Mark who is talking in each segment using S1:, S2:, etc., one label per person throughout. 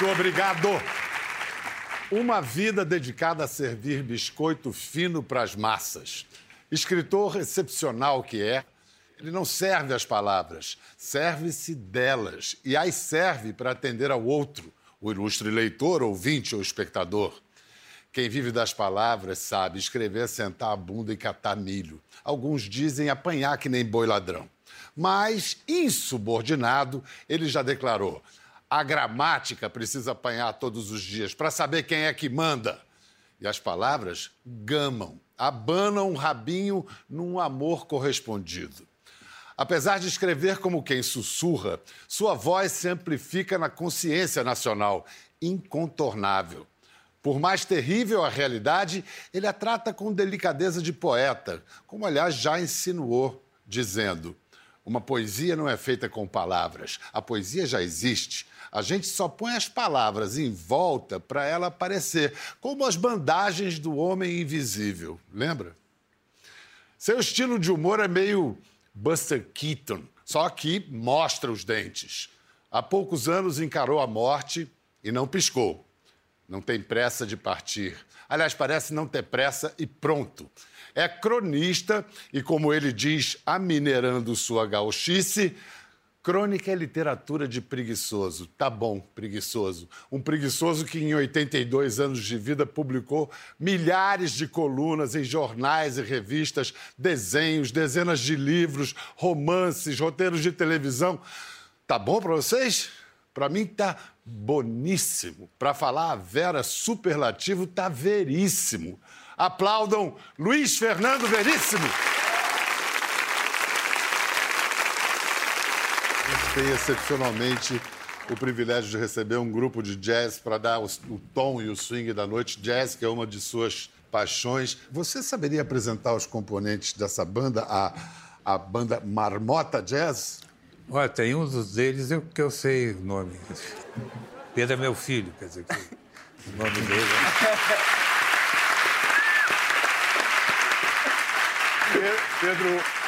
S1: Muito obrigado. Uma vida dedicada a servir biscoito fino para as massas. Escritor excepcional que é, ele não serve as palavras, serve-se delas e as serve para atender ao outro, o ilustre leitor, ouvinte ou espectador. Quem vive das palavras sabe escrever, sentar a bunda e catar milho. Alguns dizem apanhar que nem boi ladrão. Mas, insubordinado, ele já declarou: a gramática precisa apanhar todos os dias para saber quem é que manda. E as palavras gamam, abanam um rabinho num amor correspondido. Apesar de escrever como quem sussurra, sua voz se amplifica na consciência nacional, incontornável. Por mais terrível a realidade, ele a trata com delicadeza de poeta, como aliás já insinuou, dizendo: Uma poesia não é feita com palavras, a poesia já existe. A gente só põe as palavras em volta para ela aparecer, como as bandagens do homem invisível. Lembra? Seu estilo de humor é meio Buster Keaton, só que mostra os dentes. Há poucos anos encarou a morte e não piscou não tem pressa de partir. Aliás, parece não ter pressa e pronto. É cronista e, como ele diz, aminerando sua gauchice, crônica é literatura de preguiçoso. Tá bom, preguiçoso. Um preguiçoso que, em 82 anos de vida, publicou milhares de colunas em jornais e revistas, desenhos, dezenas de livros, romances, roteiros de televisão. Tá bom para vocês? Para mim tá boníssimo. Para falar a Vera superlativo, tá veríssimo. Aplaudam Luiz Fernando Veríssimo. Tem excepcionalmente o privilégio de receber um grupo de jazz para dar o, o, tom e o swing da noite. Jazz, que é uma de suas paixões. Você saberia apresentar os componentes dessa banda, a, a banda Marmota Jazz?
S2: Olha, tem um dos deles eu, que eu sei o nome. Pedro é meu filho, quer dizer, que o nome dele.
S1: Pedro,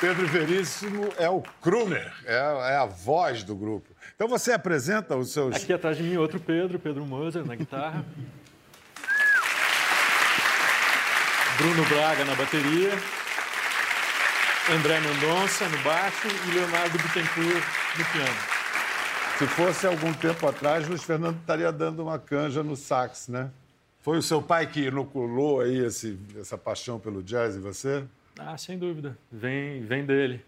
S1: Pedro Veríssimo é o crooner, é, é, a voz do grupo. Então você apresenta os seus.
S3: Aqui atrás de mim, outro Pedro, Pedro Moser, na guitarra. Bruno Braga na bateria. André Mendonça no baixo e Leonardo Bittencourt no piano.
S1: Se fosse algum tempo atrás, Luiz Fernando estaria dando uma canja no sax, né? Foi o seu pai que inoculou aí esse, essa paixão pelo jazz em você?
S3: Ah, sem dúvida. Vem, vem dele.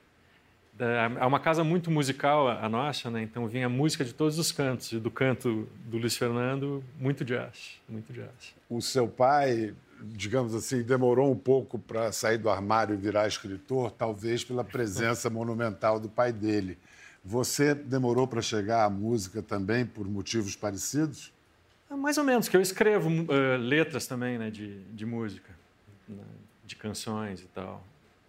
S3: É uma casa muito musical a nossa, né? Então vinha música de todos os cantos. E do canto do Luiz Fernando, muito jazz, muito jazz.
S1: O seu pai digamos assim, demorou um pouco para sair do armário e virar escritor, talvez pela presença monumental do pai dele. Você demorou para chegar à música também por motivos parecidos?
S3: É, mais ou menos, que eu escrevo uh, letras também né, de, de música, né, de canções e tal.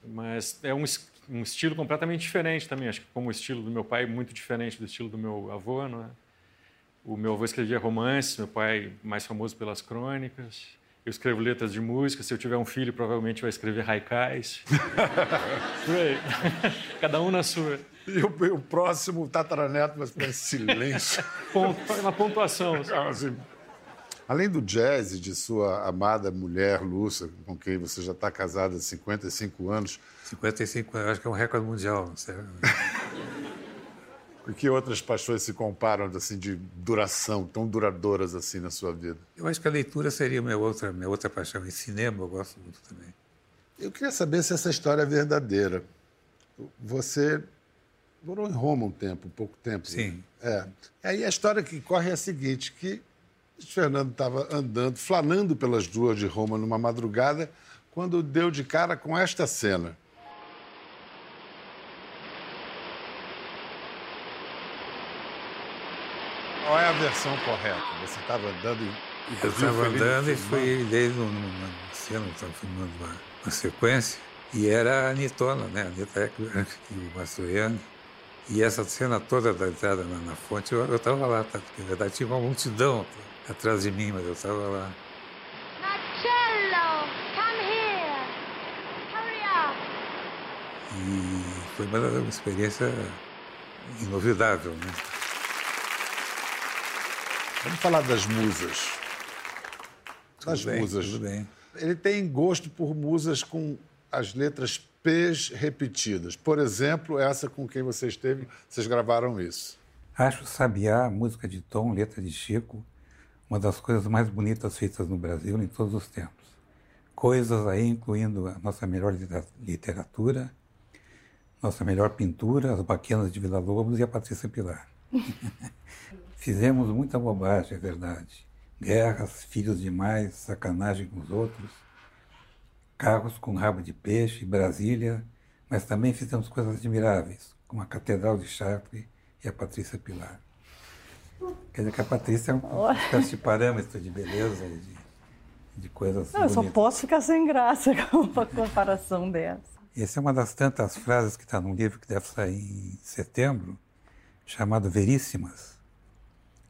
S3: Mas é um, um, estilo completamente diferente também. Acho que como o estilo do meu pai é muito diferente do estilo do meu avô, não é? O meu avô escrevia romances, meu pai mais famoso pelas crônicas. Eu escrevo letras de música. Se eu tiver um filho, provavelmente vai escrever haikais. Cada um na sua.
S1: E o, o próximo tataraneto vai ficar em silêncio.
S3: Ponto, na pontuação.
S1: Assim. Além do jazz e de sua amada mulher, Lúcia, com quem você já está casada há 55 anos.
S2: 55 anos, acho que é um recorde mundial, não sei.
S1: E que outras paixões se comparam assim de duração, tão duradouras assim na sua vida?
S2: Eu acho que a leitura seria minha outra, minha outra paixão. E cinema eu gosto muito também.
S1: Eu queria saber se essa história é verdadeira. Você morou em Roma um tempo, um pouco tempo.
S2: Sim.
S1: Né? É. Aí a história que corre é a seguinte, que Fernando estava andando, flanando pelas ruas de Roma numa madrugada, quando deu de cara com esta cena. Qual é a versão correta? Você estava andando e.
S2: Eu estava andando e fui dei numa cena, estava filmando uma, uma, sequência, e era a Anitona, né? A Anitta Eckler e o Mastroianni. E essa cena toda da entrada na, na fonte, eu estava lá, tá? porque na verdade tinha uma multidão atrás de mim, mas eu estava lá.
S4: Marcello, come here. Hurry up.
S2: E foi uma, uma experiência inovidável, né?
S1: Vamos falar das musas. Das
S2: Tudo bem,
S1: musas.
S2: tudo bem.
S1: Ele tem gosto por musas com as letras P's repetidas. Por exemplo, essa com quem você esteve, vocês gravaram isso.
S2: Acho Sabiá, música de Tom, letra de Chico, uma das coisas mais bonitas feitas no Brasil em todos os tempos. Coisas aí incluindo a nossa melhor litera- literatura, nossa melhor pintura, as baquenas de Vila Lobos e a Patrícia Pilar. Fizemos muita bobagem, é verdade. Guerras, filhos demais, sacanagem com os outros, carros com rabo de peixe, Brasília, mas também fizemos coisas admiráveis, como a Catedral de Chartres e a Patrícia Pilar. Quer dizer que a Patrícia é um espécie de parâmetro de beleza e de, de coisas
S5: Não, eu só posso ficar sem graça com uma comparação dessa.
S2: Essa é uma das tantas frases que está num livro que deve sair em setembro, chamado Veríssimas,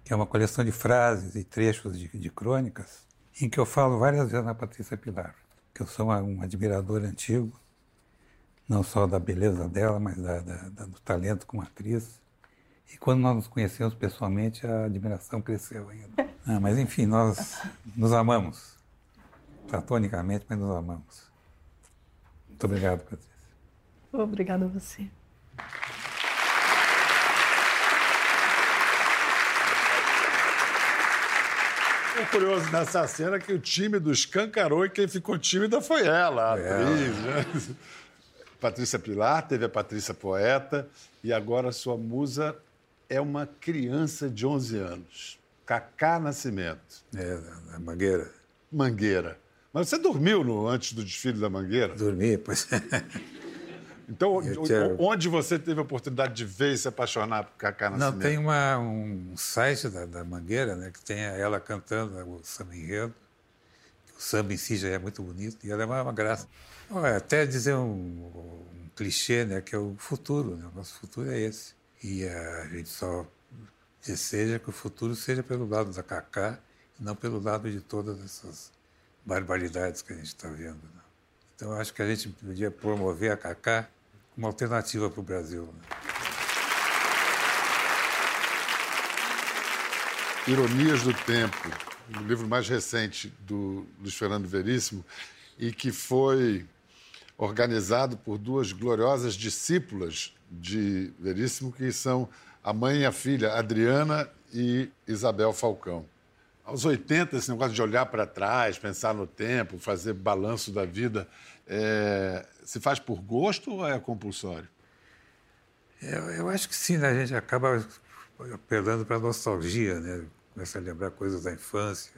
S2: que é uma coleção de frases e trechos de, de crônicas, em que eu falo várias vezes na Patrícia Pilar, que eu sou uma- um admirador antigo, não só da beleza dela, mas da, da- da- do talento como atriz. E quando nós nos conhecemos pessoalmente, a admiração cresceu ainda. Ah, mas enfim, nós nos amamos, platonicamente, mas nos amamos. Muito obrigado, Patrícia.
S5: Obrigada a você.
S1: O curioso nessa cena é que o time do escancarou e quem ficou tímida foi ela, a
S2: Foi
S1: atriz. né? Patrícia Pilar, teve a Patrícia Poeta e agora sua musa é uma criança de 11 anos, Cacá Nascimento,
S2: É, da, da Mangueira.
S1: Mangueira. Mas você dormiu no, antes do desfile da Mangueira?
S2: Dormi, pois
S1: Então,
S2: Eu
S1: o-
S2: tinha-
S1: onde você teve a oportunidade de ver e se apaixonar por Cacá Nascimento?
S2: Não, tem uma, um site da, da Mangueira, né, que tem ela cantando o samba enredo. O samba em si já é muito bonito e ela é uma, uma graça. Olha, até dizer um, um clichê, né, que é o futuro, né? O nosso futuro é esse. E a gente só deseja que o futuro seja pelo lado da Cacá e não pelo lado de todas essas barbaridades que a gente está vendo. né? Então, acho que a gente podia promover a Cacá como alternativa para o Brasil. Né?
S1: Ironias do Tempo, o livro mais recente do Luiz Fernando Veríssimo, e que foi organizado por duas gloriosas discípulas de Veríssimo, que são a mãe e a filha, Adriana e Isabel Falcão. Aos 80, esse negócio de olhar para trás, pensar no tempo, fazer balanço da vida, é, se faz por gosto ou é compulsório?
S2: Eu, eu acho que sim, né? a gente acaba apelando para a nostalgia, né? Começa a lembrar coisas da infância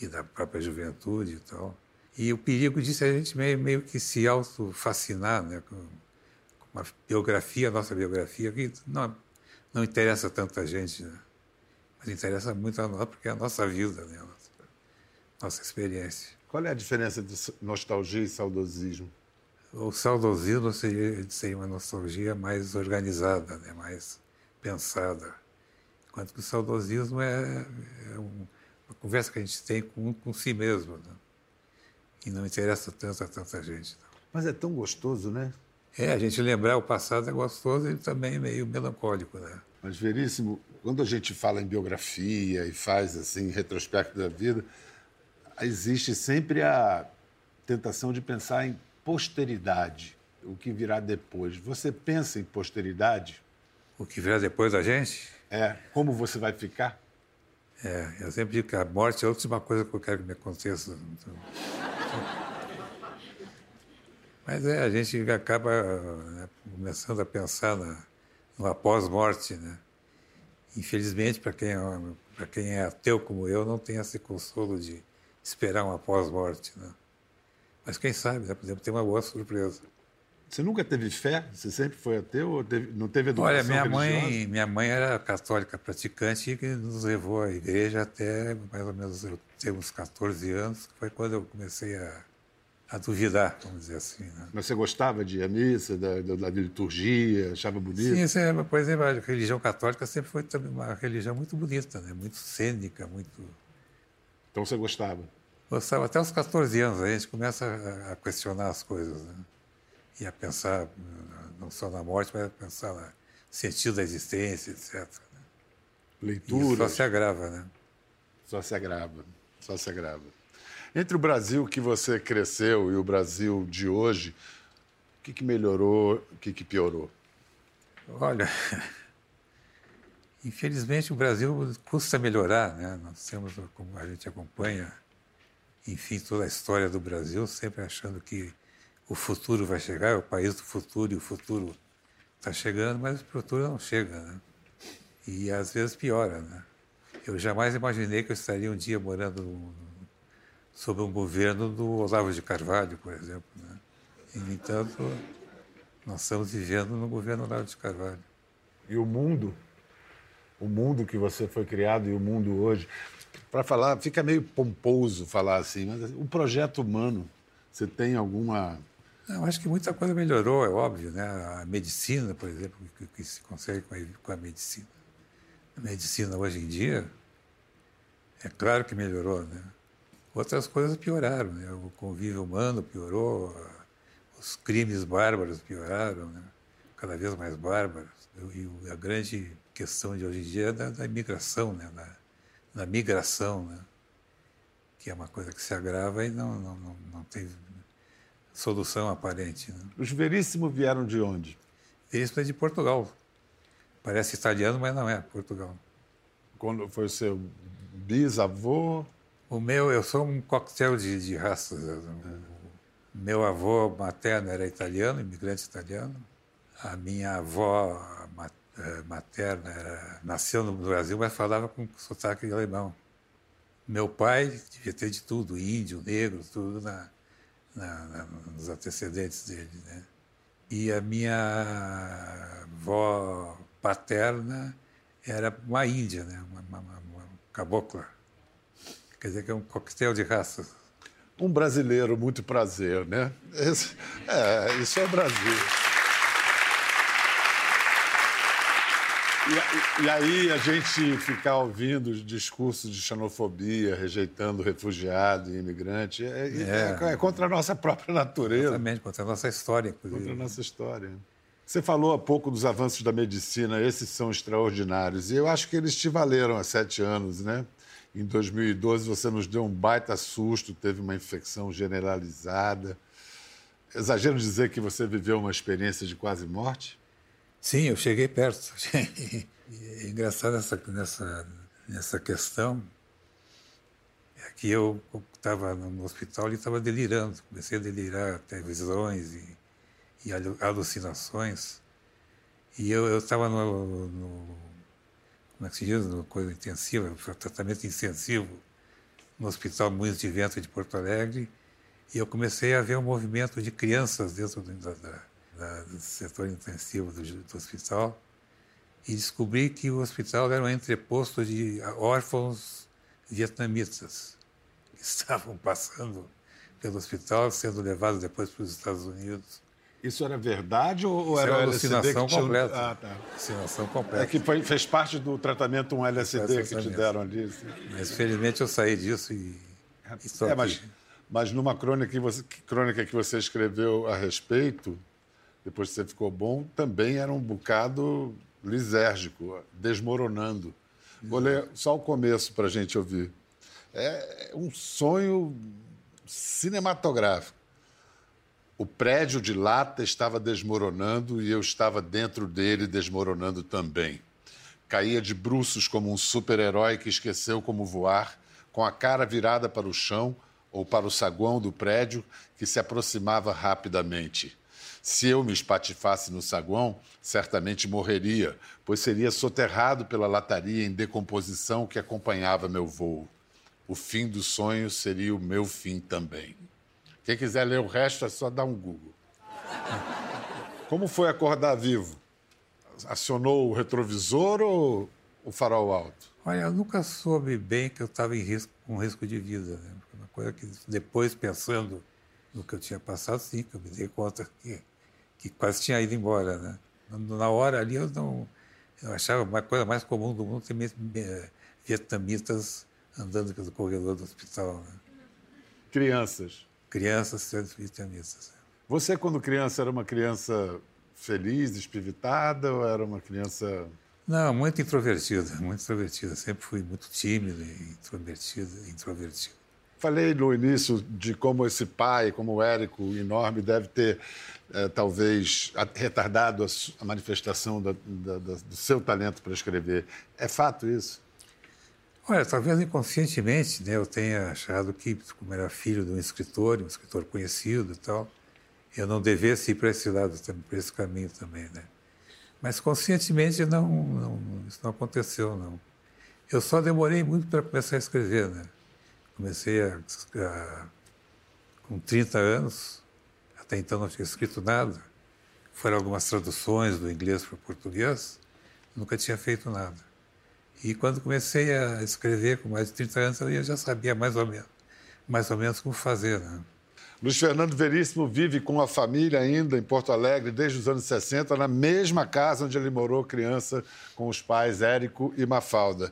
S2: e da própria juventude e tal. E o perigo disso é a gente meio, meio que se auto-fascinar né? Uma biografia, a nossa biografia, que não, não interessa tanta gente, né? mas interessa muito a nós, porque é a nossa vida, né? a nossa, nossa experiência.
S1: Qual é a diferença de nostalgia e saudosismo?
S2: O saudosismo seria, seria uma nostalgia mais organizada, né? mais pensada. Enquanto que o saudosismo é, é um- uma conversa que a gente tem com, com si mesmo. Né? E não interessa tanto a tanta gente. não.
S1: Mas é tão gostoso, né?
S2: É, a gente lembrar o passado é gostoso e também meio melancólico. Né?
S1: Mas, Veríssimo, quando a gente fala em biografia e faz assim retrospecto da vida, existe sempre a tentação de pensar em posteridade, o que virá depois. Você pensa em posteridade?
S2: O que virá depois da gente,
S1: É, como você vai ficar?
S2: é, eu sempre digo que a morte é a última coisa que eu quero que me aconteça. Então, Mas é, a gente acaba né, começando a pensar na, no após-morte, né? Infelizmente, para quem, é- quem é ateu como eu, não tem esse consolo de esperar um após-morte, né? Mas quem sabe, né? podemos ter uma boa surpresa.
S1: Você nunca teve fé? Você sempre foi ateu ou teve- não teve educação
S2: Olha, minha
S1: religiosa?
S2: mãe, minha mãe era católica praticante e nos levou à igreja até mais ou menos eu ter uns 14 anos, que foi quando eu comecei a, a duvidar, vamos dizer assim. Né?
S1: Mas você gostava de ir à missa, da, da, da liturgia, achava bonito?
S2: Sim, isso é, por exemplo, a religião católica sempre foi também uma religião muito bonita, né? muito cênica, muito.
S1: Então você gostava.
S2: Gostava até os 14 anos, a gente começa a, a questionar as coisas, né? E a pensar não só na morte, mas a pensar no sentido da existência, etc. né? Isso só
S1: Leitura.
S2: se agrava, né?
S1: Só se agrava, só se agrava. Entre o Brasil que você cresceu e o Brasil de hoje, o que, que melhorou, o que, que piorou?
S2: Olha, infelizmente o Brasil custa melhorar, né? Nós temos, como a gente acompanha, enfim, toda a história do Brasil, sempre achando que o futuro vai chegar, é o país do futuro e o futuro está chegando, mas o futuro não chega, né? E às vezes piora, né? Eu jamais imaginei que eu estaria um dia morando no, sob um governo do Olavo de Carvalho, por exemplo. Né? E, no entanto, nós estamos vivendo no governo Olavo de Carvalho.
S1: E o mundo, o mundo que você foi criado e o mundo hoje, para falar, fica meio pomposo falar assim, mas o projeto humano, você tem alguma
S2: eu acho que muita coisa melhorou, é óbvio, né? A medicina, por exemplo, que, que se consegue com a, com a, medicina. A medicina hoje em dia, é claro que melhorou, né? Outras coisas pioraram, né? O convívio humano piorou, os crimes bárbaros pioraram, né? Cada vez mais bárbaros. E a grande questão de hoje em dia é da, da imigração, né? Da, da migração, né? Que é uma coisa que se agrava e não, não, não, não tem solução aparente. Né?
S1: Os Veríssimo vieram de onde?
S2: Veríssimo é de Portugal. Parece italiano, mas não é, Portugal.
S1: Quando foi seu bisavô?
S2: O meu, eu sou um coquetel de, de raças. Meu avô materno era italiano, imigrante italiano. A minha avó eh, materna era, nasceu no Brasil, mas falava com sotaque alemão. Meu pai devia ter de tudo, índio, negro, tudo na, na, na, nos antecedentes dele. Né? E a minha avó paterna era uma índia, né? uma, uma, uma cabocla. Quer dizer que é um coquetel de raças.
S1: Um brasileiro, muito prazer, né? Esse, é, isso é Brasil. E, e, aí a gente ficar ouvindo os discursos de xenofobia, rejeitando refugiado e imigrante, é, é. é, é contra a nossa própria natureza.
S2: Exatamente, contra a nossa história,
S1: inclusive. Contra a nossa história. Você falou há pouco dos avanços da medicina, esses são extraordinários. E eu acho que eles te valeram há sete anos, né? Em 2012 você nos deu um baita susto, teve uma infecção generalizada. Exagero dizer que você viveu uma experiência de quase morte?
S2: Sim, eu cheguei perto. é engraçado essa, nessa, nessa questão é que eu estava no hospital e estava delirando. Comecei a delirar até visões e, e alucinações. E eu estava no, no, como é que se diz, no coisa intensiva, tratamento intensivo no Hospital Moinhos de Vento de Porto Alegre, e eu comecei a ver um movimento de crianças dentro da, da da, do setor intensivo do, do, hospital e descobri que o hospital era um entreposto de órfãos vietnamitas que estavam passando pelo hospital, sendo levados depois para os Estados Unidos.
S1: Isso era verdade ou era, era
S2: alucinação
S1: que
S2: completa? Ah, tá. Alucinação completa.
S1: É que foi, fez parte do tratamento um LSD que te deram ali. Assim.
S2: Mas felizmente eu saí disso e, estou é,
S1: mas, mas numa crônica que, você, crônica que você escreveu a respeito, depois que você ficou bom, também era um bocado lisérgico, desmoronando. Vou ler só o começo para a gente ouvir. É um sonho cinematográfico. O prédio de lata estava desmoronando e eu estava dentro dele desmoronando também. Caía de bruços como um super-herói que esqueceu como voar, com a cara virada para o chão ou para o saguão do prédio que se aproximava rapidamente. Se eu me espatifasse no saguão, certamente morreria, pois seria soterrado pela lataria em decomposição que acompanhava meu voo. O fim do sonho seria o meu fim também. Quem quiser ler o resto é só dar um Google. Como foi acordar vivo? Acionou o retrovisor ou o farol alto?
S2: Olha, eu nunca soube bem que eu estava em risco, com risco de vida. Né? Uma coisa que depois, pensando no que eu tinha passado, sim, que eu me dei conta que que quase tinha ido embora, né? Na hora ali eu não eu achava a coisa mais comum do mundo ter eh, vietnamitas andando pelo corredor do hospital. Né?
S1: Crianças.
S2: Crianças sendo vietnamitas.
S1: Você, quando criança, era uma criança feliz, espivitada ou era uma criança.
S2: Não, muito introvertida, muito introvertida. Sempre fui muito tímido e introvertido, introvertido.
S1: Falei no início de como esse pai, como o Érico, enorme, deve ter, eh, talvez, retardado a, a manifestação da, da, da, do seu talento para escrever. É fato isso?
S2: Olha, talvez inconscientemente né, eu tenha achado que, como era filho de um escritor, um escritor conhecido e tal, eu não devesse ir para esse lado, para esse caminho também, né? Mas conscientemente não, não, isso não aconteceu, não. Eu só demorei muito para começar a escrever, né? Comecei a, a, com 30 anos, até então não tinha escrito nada. Foram algumas traduções do inglês para o português, nunca tinha feito nada. E quando comecei a escrever com mais de 30 anos, eu já sabia mais ou menos, mais ou menos como fazer, né?
S1: Luiz Fernando Veríssimo vive com a família ainda em Porto Alegre desde os anos 60, na mesma casa onde ele morou criança com os pais Érico e Mafalda.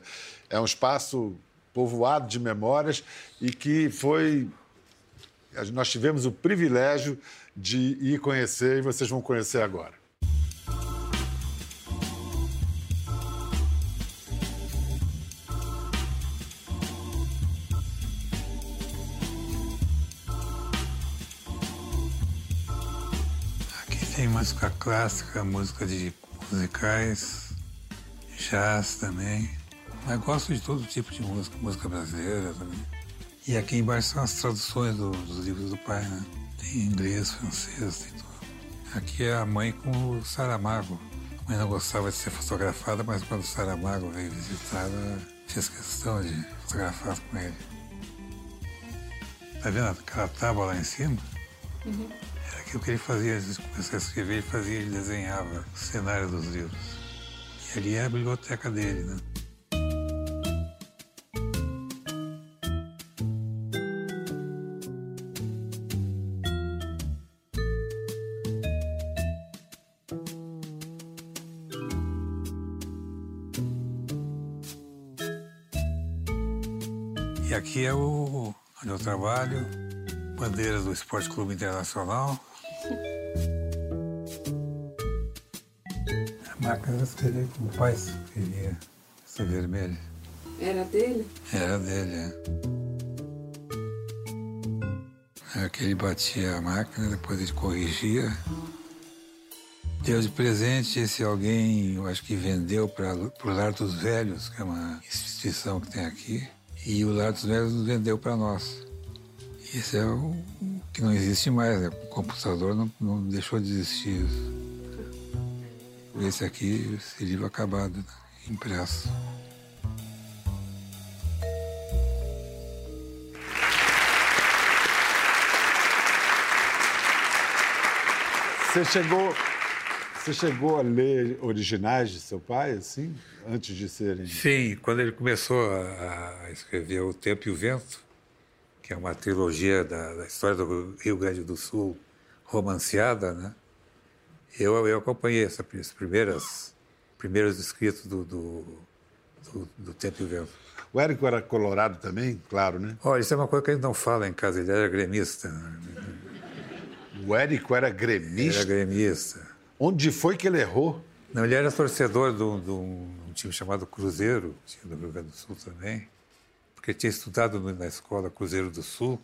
S1: É um espaço povoado de memórias e que foi. Nós tivemos o privilégio de ir conhecer e vocês vão conhecer agora.
S2: Música clássica, música de musicais, jazz também. Mas gosto de todo tipo de música, música brasileira também. E aqui embaixo são as traduções do, dos livros do pai, né? Tem inglês, francês, tem tudo. Aqui é a mãe com o Saramago. A mãe não gostava de ser fotografada, mas quando o Saramago veio visitar, fez questão de fotografar com ele. Tá vendo aquela tábua lá em cima? Uhum que ele fazia antes de começar a escrever, ele fazia, ele desenhava o cenário dos livros. E ali é a biblioteca dele, né? E aqui é o onde eu trabalho, bandeira do Esporte Clube Internacional. Máquina eu escrevi com o pai queria ser vermelho.
S6: Era dele?
S2: Era dele, é. é que ele batia a máquina, depois ele corrigia. Deu de presente esse alguém, eu acho que vendeu para o Lar dos Velhos, que é uma instituição que tem aqui, e o Lar dos Velhos nos vendeu para nós. Esse é o que não existe mais, né? o computador não, não deixou de existir. Esse aqui, esse livro acabado, né? impresso.
S1: Você chegou, você chegou a ler originais de seu pai, assim, antes de serem?
S2: Sim, quando ele começou a, a escrever O Tempo e o Vento, que é uma trilogia da, da, história do Rio Grande do Sul romanceada, né? Eu, eu acompanhei essas primeiras primeiros escritos do, do, do, do Tempo e Vento.
S1: O Érico era colorado também, claro, né?
S2: Olha, isso é uma coisa que a gente não fala em casa, ele era gremista.
S1: O Érico era gremista?
S2: Era gremista.
S1: Onde foi que ele errou?
S2: Não, ele era torcedor de um, de um time chamado Cruzeiro, time do Rio Grande do Sul também porque tinha estudado na escola Cruzeiro do Sul,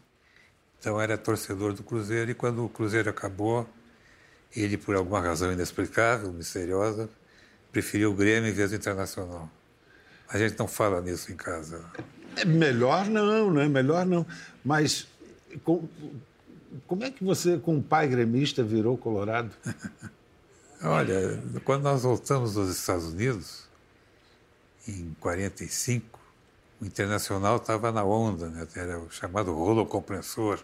S2: então era torcedor do Cruzeiro, e quando o Cruzeiro acabou, ele, por alguma razão inexplicável, misteriosa, preferiu o Grêmio em vez do Internacional. A gente não fala nisso em casa.
S1: É melhor não, né? Melhor não. Mas com, como é que você, com um pai gremista, virou colorado?
S2: Olha, quando nós voltamos dos Estados Unidos, em 45, o Internacional estava na onda, né? era o chamado rolo compressor,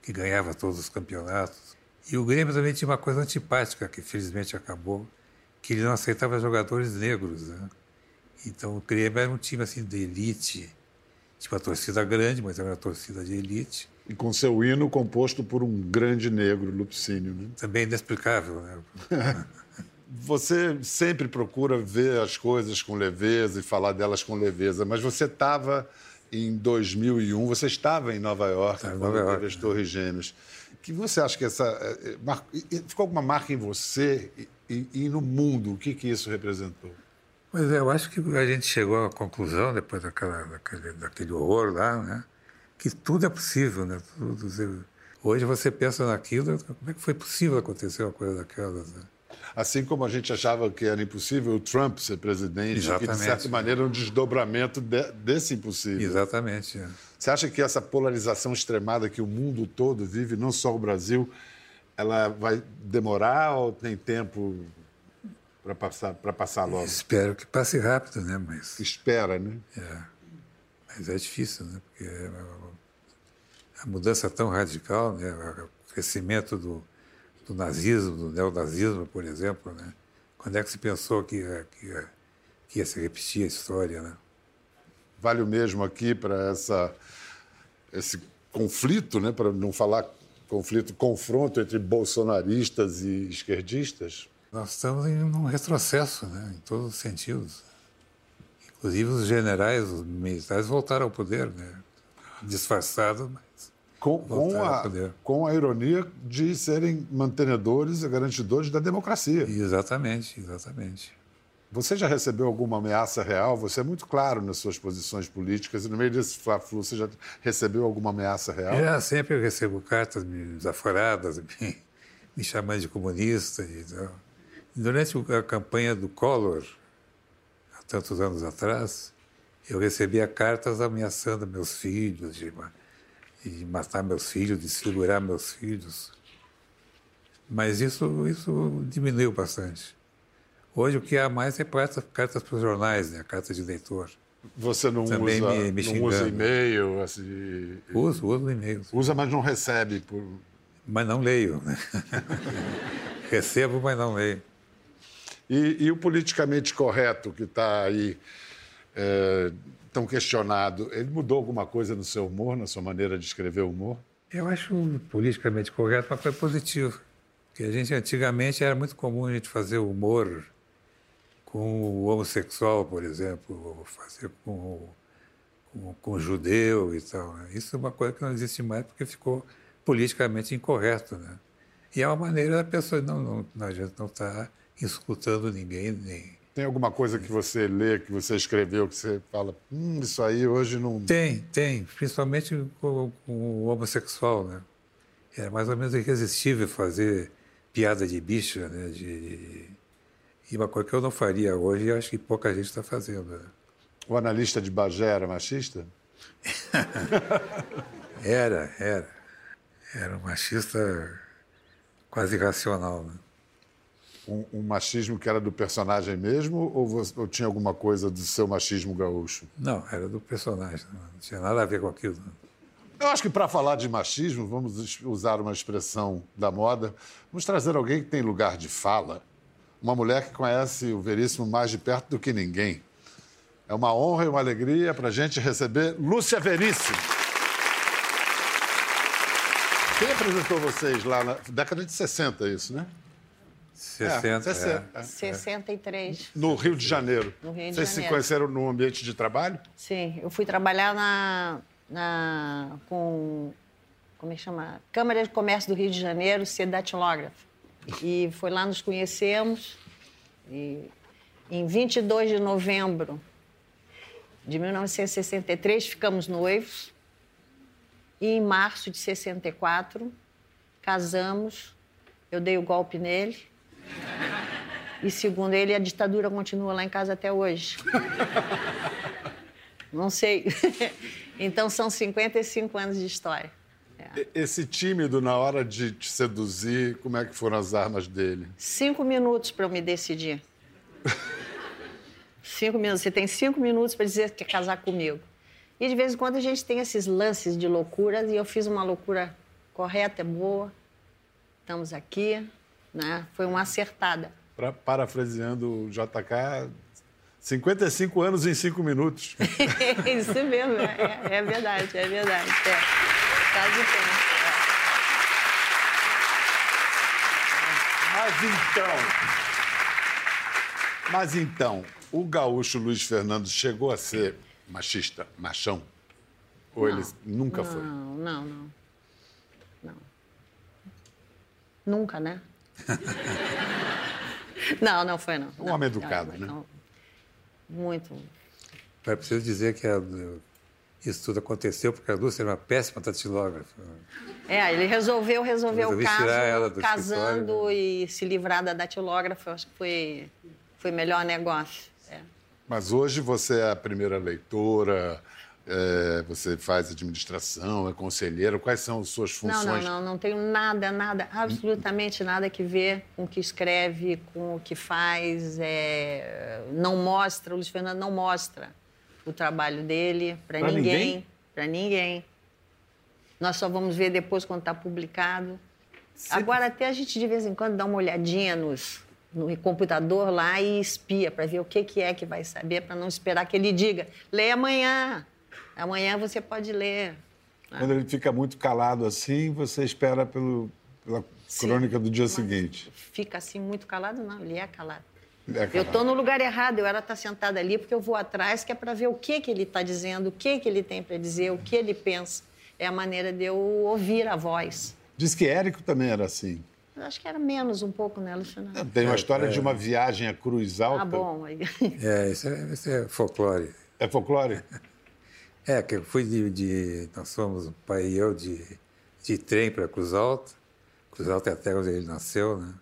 S2: que ganhava todos os campeonatos. E o Grêmio também tinha uma coisa antipática, que felizmente acabou, que ele não aceitava jogadores negros. Né? Então o Grêmio era um time assim de elite, tipo uma torcida grande, mas era uma torcida de elite.
S1: E com seu hino composto por um grande negro, Lupicínio. Né?
S2: Também inexplicável, né?
S1: você sempre procura ver as coisas com leveza e falar delas com leveza, mas você estava em 2001, você estava em Nova York,
S2: tá, Nova York
S1: as Torres Gêmeas. Que você acha que essa eh, ficou alguma marca em você e, e no mundo? O que que isso representou?
S2: Pois é, eu acho que a gente chegou à conclusão, depois daquela, daquele, daquele horror lá, né? que tudo é possível. Né? Tudo, hoje você pensa naquilo, como é que foi possível acontecer uma coisa daquelas? Né?
S1: Assim como a gente achava que era impossível o Trump ser presidente,
S2: Exatamente.
S1: que de certa maneira é um desdobramento de, desse impossível.
S2: Exatamente. É.
S1: Você acha que essa polarização extremada que o mundo todo vive, não só o Brasil, ela vai demorar ou tem tempo para passar, para passar logo?
S2: Espero que passe rápido, né? Mas
S1: espera, né?
S2: É. Mas é difícil, né? Porque a mudança tão radical, né? O crescimento do, do nazismo, do neonazismo, por exemplo, né? Quando é que se pensou que, que, que ia se repetir a história, né?
S1: Vale o mesmo aqui para essa esse conflito, né? Para não falar conflito, confronto entre bolsonaristas e esquerdistas?
S2: Nós estamos em um retrocesso, né? Em todos os sentidos. Inclusive os generais, os militares voltaram ao poder, né? Disfarçados, mas
S1: com, com, a, com a ironia de serem mantenedores e garantidores da democracia.
S2: Exatamente, exatamente.
S1: Você já recebeu alguma ameaça real? Você é muito claro nas suas posições políticas e no meio desse fla-flu você já recebeu alguma ameaça real?
S2: É, sempre eu recebo cartas desaforadas, me, me chamando de comunista e tal. Durante a campanha do Collor, há tantos anos atrás, eu recebia cartas ameaçando meus filhos, de, de matar meus filhos, de desfigurar meus filhos. Mas isso, isso diminuiu bastante. Hoje o que há mais é cartas, cartas para os jornais, né? cartas de leitor.
S1: Você não
S2: Também
S1: usa,
S2: me, me
S1: não usa e-mail? Assim,
S2: uso, uso e-mail.
S1: Usa, mas não recebe. Por...
S2: Mas não leio. Né? Recebo, mas não leio.
S1: E, e o politicamente correto que está aí é, tão questionado, ele mudou alguma coisa no seu humor, na sua maneira de escrever o humor?
S2: Eu acho politicamente correto uma coisa positiva. Porque a gente antigamente era muito comum a gente fazer humor com o homossexual, por exemplo, ou fazer com, com, com o judeu e tal. Né? Isso é uma coisa que não existe mais porque ficou politicamente incorreto, né? E é uma maneira da pessoa não, não a gente não está insultando ninguém nem
S1: tem alguma coisa que você lê, que você escreveu, que você fala, hum, isso aí hoje não.
S2: Tem, tem, principalmente com, com o homossexual, né? Era mais ou menos irresistível fazer piada de bicha, né? De, e uma coisa que eu não faria hoje e acho que pouca gente está fazendo. Né?
S1: O analista de Bagé era machista?
S2: era, era. Era um machista quase irracional. Né?
S1: Um, um, machismo que era do personagem mesmo ou, você, ou, tinha alguma coisa do seu machismo gaúcho?
S2: Não, era do personagem. Não tinha nada a ver com aquilo. Não.
S1: Eu acho que para falar de machismo, vamos usar uma expressão da moda, vamos trazer alguém que tem lugar de fala uma mulher que conhece o Veríssimo mais de perto do que ninguém. É uma honra e uma alegria para a gente receber Lúcia Veríssimo. Quem apresentou vocês lá na década de 60, isso, né?
S2: 60, é, 60
S5: é. 63.
S1: No Rio de Janeiro.
S5: No Rio de
S1: Vocês
S5: Janeiro.
S1: se conheceram no ambiente de trabalho?
S5: Sim, eu fui trabalhar na, na com como é que chama? Câmara de Comércio do Rio de Janeiro, ser datilógrafo. E foi lá nos conhecemos. E em 22 de novembro de 1963 ficamos noivos. E em março de 64 casamos. Eu dei o golpe nele. E segundo ele, a ditadura continua lá em casa até hoje. Não sei. Então são 55 anos de história.
S1: É. Esse tímido, na hora de te seduzir, como é que foram as armas dele?
S5: Cinco minutos para eu me decidir. cinco minutos. Você tem cinco minutos para dizer que quer casar comigo. E de vez em quando a gente tem esses lances de loucura, e eu fiz uma loucura correta, boa. Estamos aqui, né? Foi uma acertada.
S1: Pra, parafraseando o JK, 55 anos em 5 minutos.
S5: Isso mesmo, é, é, verdade, é verdade. É. Tá de tempo.
S1: É. Mas então. Mas então, o gaúcho Luiz Fernando chegou a ser machista, machão? Ou
S5: não,
S1: ele nunca
S5: não,
S1: foi?
S5: Não, não, não. Não. Nunca, né? não, não foi, não.
S1: Um
S5: não,
S1: homem educado,
S5: não,
S1: né?
S5: Não. muito.
S2: Mas preciso dizer que a, isso tudo aconteceu porque a Lúcia era uma péssima datilógrafa.
S5: É, ele resolveu resolver o caso
S2: tirar ela do
S5: casando
S2: né?
S5: e se livrar da datilógrafa. Eu acho que foi, foi melhor negócio. É.
S1: Mas hoje você é a primeira leitora, é, você faz administração, é conselheira. Quais são as suas
S5: Não,
S1: funções?
S5: não, não, não tenho nada, nada, absolutamente nada que ver com o que escreve, com o que faz. é, não mostra, o Luiz Fernando não mostra o trabalho dele para
S6: ninguém?
S5: ninguém. Para ninguém. Nós só vamos ver depois quando está publicado. Agora, até a gente de vez em quando dá uma olhadinha nos, no computador lá e espia para ver o que, que é que vai saber, para não esperar que ele diga: lê amanhã. Amanhã você pode ler.
S6: Quando ele fica muito calado assim, você espera pelo, pela
S5: Sim,
S6: crônica do dia
S5: mas
S6: seguinte.
S5: Fica assim muito calado, não, ele é calado.
S6: É,
S5: Eu estou no lugar errado, eu era estar sentada ali porque eu vou atrás, que é para ver o que, que ele está dizendo, o que, que ele tem para dizer, o que ele pensa. É a maneira de eu ouvir a voz.
S6: Diz que Érico também era assim.
S5: Eu acho que era menos um pouco, né, Luciano?
S6: Tem uma história de uma viagem a Cruz Alta.
S5: Ah, bom. aí-
S2: É, isso é, isso é folclore.
S6: É folclore?
S2: É, que eu fui de, de- Nós fomos, o pai e eu, de, de trem para Cruz Alta. Cruz Alta é até onde ele nasceu, né?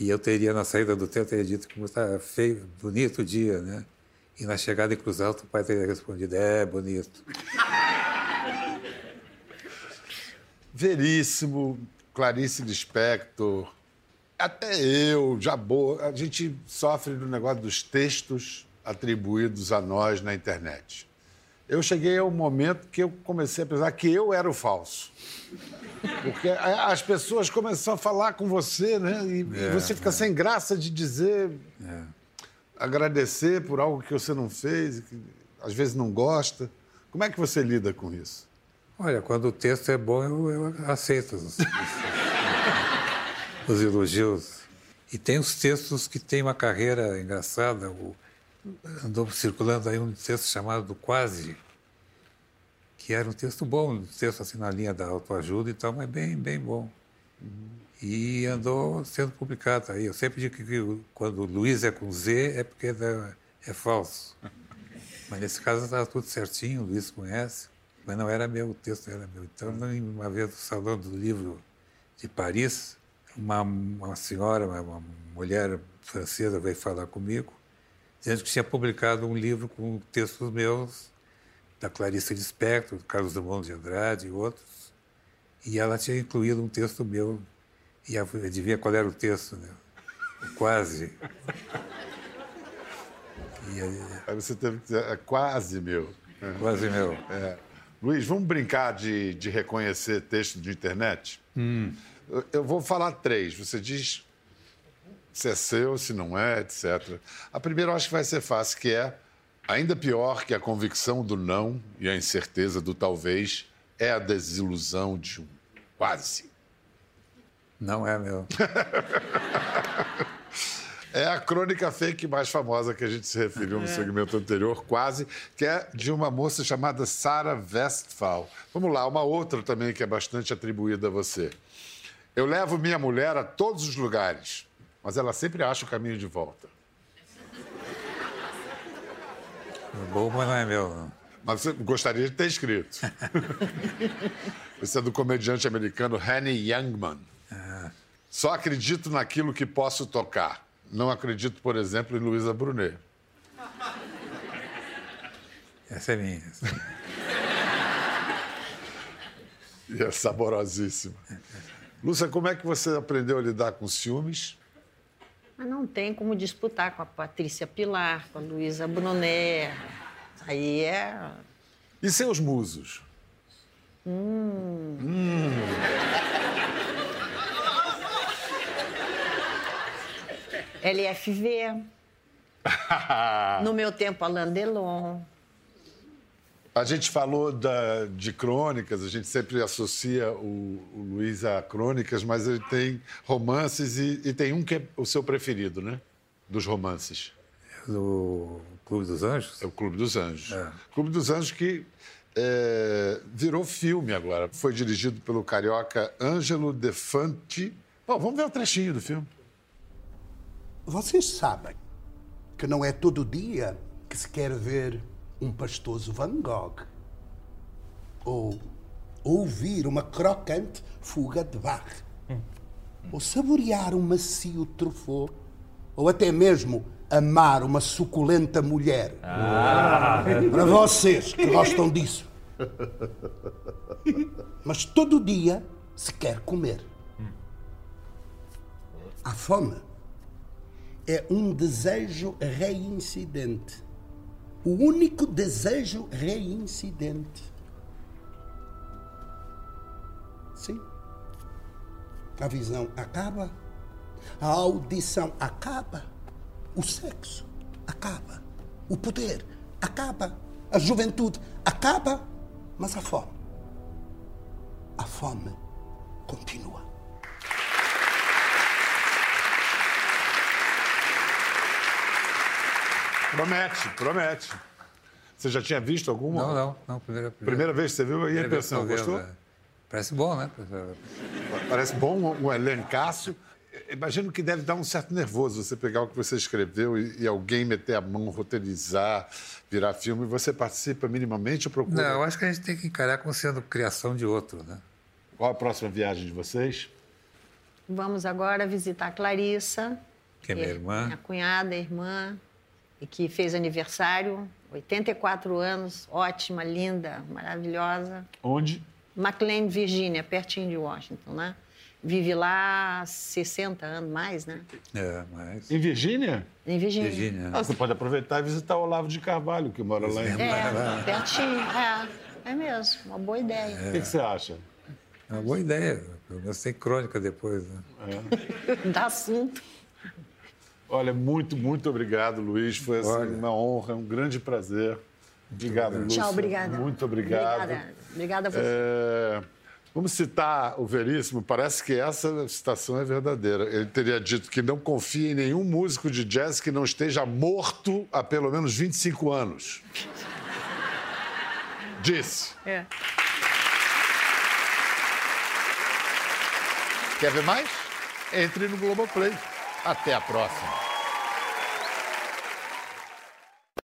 S2: E eu teria, na saída do eu teria dito como está feio, bonito o dia, né? E na chegada em Cruz Alta, o pai teria respondido: é bonito.
S1: Veríssimo, Clarice Lispector, até eu, Jabô, a gente sofre do negócio dos textos atribuídos a nós na internet. Eu cheguei ao momento que eu comecei a pensar que eu era o falso. Porque as pessoas começam a falar com você, né? E, e você fica sem graça de dizer, agradecer por algo que você não fez, que às vezes não gosta. Como é que você lida com isso?
S2: Olha, quando o texto é bom, eu, eu aceito os, os- os elogios. E tem os textos que têm uma carreira engraçada. O, andou circulando aí um texto chamado do Quase, que era um texto bom, um texto assim na linha da autoajuda e tal, mas bem, bem bom. E andou sendo publicado aí. Eu sempre digo que quando Luiz é com Z é porque é, é falso. Mas nesse caso estava tudo certinho, o Luiz conhece, mas não era meu, o texto era meu. Então, uma vez no Salão do Livro de Paris, uma, uma senhora, uma, uma mulher francesa veio falar comigo, dizendo que tinha publicado um livro com textos meus, da Clarice Lispector, do Carlos Drummond de Andrade e outros, e ela tinha incluído um texto meu, e adivinha qual era o texto, né? Quase. E, aí,
S1: Aí você teve que dizer, é quase meu.
S2: quase meu.
S1: É. Luiz, vamos brincar de, de reconhecer texto de internet? Eu, eu vou falar três. Você diz se é seu, se não é, etc. A primeira eu acho que vai ser fácil, que é ainda pior que a convicção do não e a incerteza do talvez é a desilusão de um quase.
S2: Não é meu.
S1: É a crônica fake mais famosa que a gente se referiu no segmento anterior, quase, que é de uma moça chamada Sarah Westphal. Vamos lá, uma outra também que é bastante atribuída a você. Eu levo minha mulher a todos os lugares, mas ela sempre acha o caminho de volta.
S2: É bom, mas não é meu. Não.
S1: Mas você gostaria de ter escrito. Esse é do comediante americano Henny Youngman. Só acredito naquilo que posso tocar. Não acredito, por exemplo, em Luísa Brunet.
S2: Essa é minha.
S1: E é saborosíssima. Lúcia, como é que você aprendeu a lidar com ciúmes?
S5: Mas não tem como disputar com a Patrícia Pilar, com a Luísa Brunet. Aí é.
S1: E seus musos?
S5: LFV. No meu tempo, Alain Delon.
S1: A gente falou da- de crônicas, a gente sempre associa o, o Luiz a crônicas, mas ele tem romances e, e tem um que é o seu preferido, né? Dos romances.
S2: Do Clube dos Anjos?
S1: É o Clube dos Anjos.
S2: É.
S1: Clube dos Anjos que é, virou filme agora. Foi dirigido pelo carioca Ângelo Defante. Bom, vamos ver o trechinho do filme.
S7: Vocês sabem que não é todo dia que se quer ver um pastoso Van Gogh ou ouvir uma crocante fuga de Bach ou saborear um macio truffaut ou até mesmo amar uma suculenta mulher. Para vocês que gostam disso. Mas todo dia se quer comer. A fome é um desejo reincidente. O único desejo reincidente. Sim. A visão acaba, a audição acaba, o sexo acaba, o poder acaba, a juventude acaba, mas a fome. A fome continua.
S1: Promete, promete. Você já tinha visto alguma?
S2: Não, não, não. Primeira,
S1: Primeira vez que você viu, e a
S2: primeira
S1: impressão, gostou?
S2: é, Parece bom, né?
S1: Parece bom, um um elencaço. Imagino que deve dar um certo nervoso você pegar o que você escreveu e, e alguém meter a mão, roteirizar, virar filme. Você participa minimamente ou procura?
S2: Não, eu acho que a gente tem que encarar como sendo criação de outro, né?
S1: Qual a próxima viagem de vocês?
S5: Vamos agora visitar a Clarissa.
S2: Que é minha irmã.
S5: Minha cunhada, irmã, e que fez aniversário, 84 anos, ótima, linda, maravilhosa.
S6: Onde?
S5: McLean, Virgínia, pertinho de Washington, né? Vive lá há 60 anos, mais, né?
S2: É, mas.
S6: Em Virgínia?
S5: Em Virgínia.
S2: Virgínia.
S6: Ah, você pode aproveitar e visitar o Olavo de Carvalho, que mora lá em. O
S5: É, pertinho, é. É mesmo, uma boa ideia.
S6: que, que você acha?
S2: É uma boa ideia. Pelo menos tem crônica depois, né?
S5: Dá assunto.
S1: Olha, muito, muito obrigado, Luiz. Foi assim,
S2: Olha.
S1: uma honra, um grande prazer. Obrigado, Lúcia.
S5: Tchau, obrigada.
S1: Muito obrigado.
S5: Obrigada, obrigada a você.
S1: É, Vamos citar o Veríssimo, parece que essa citação é verdadeira. Ele teria dito que não confia em nenhum músico de jazz que não esteja morto há pelo menos 25 anos. Disse.
S5: É.
S1: Quer ver mais? Entre no Globoplay. Até a próxima.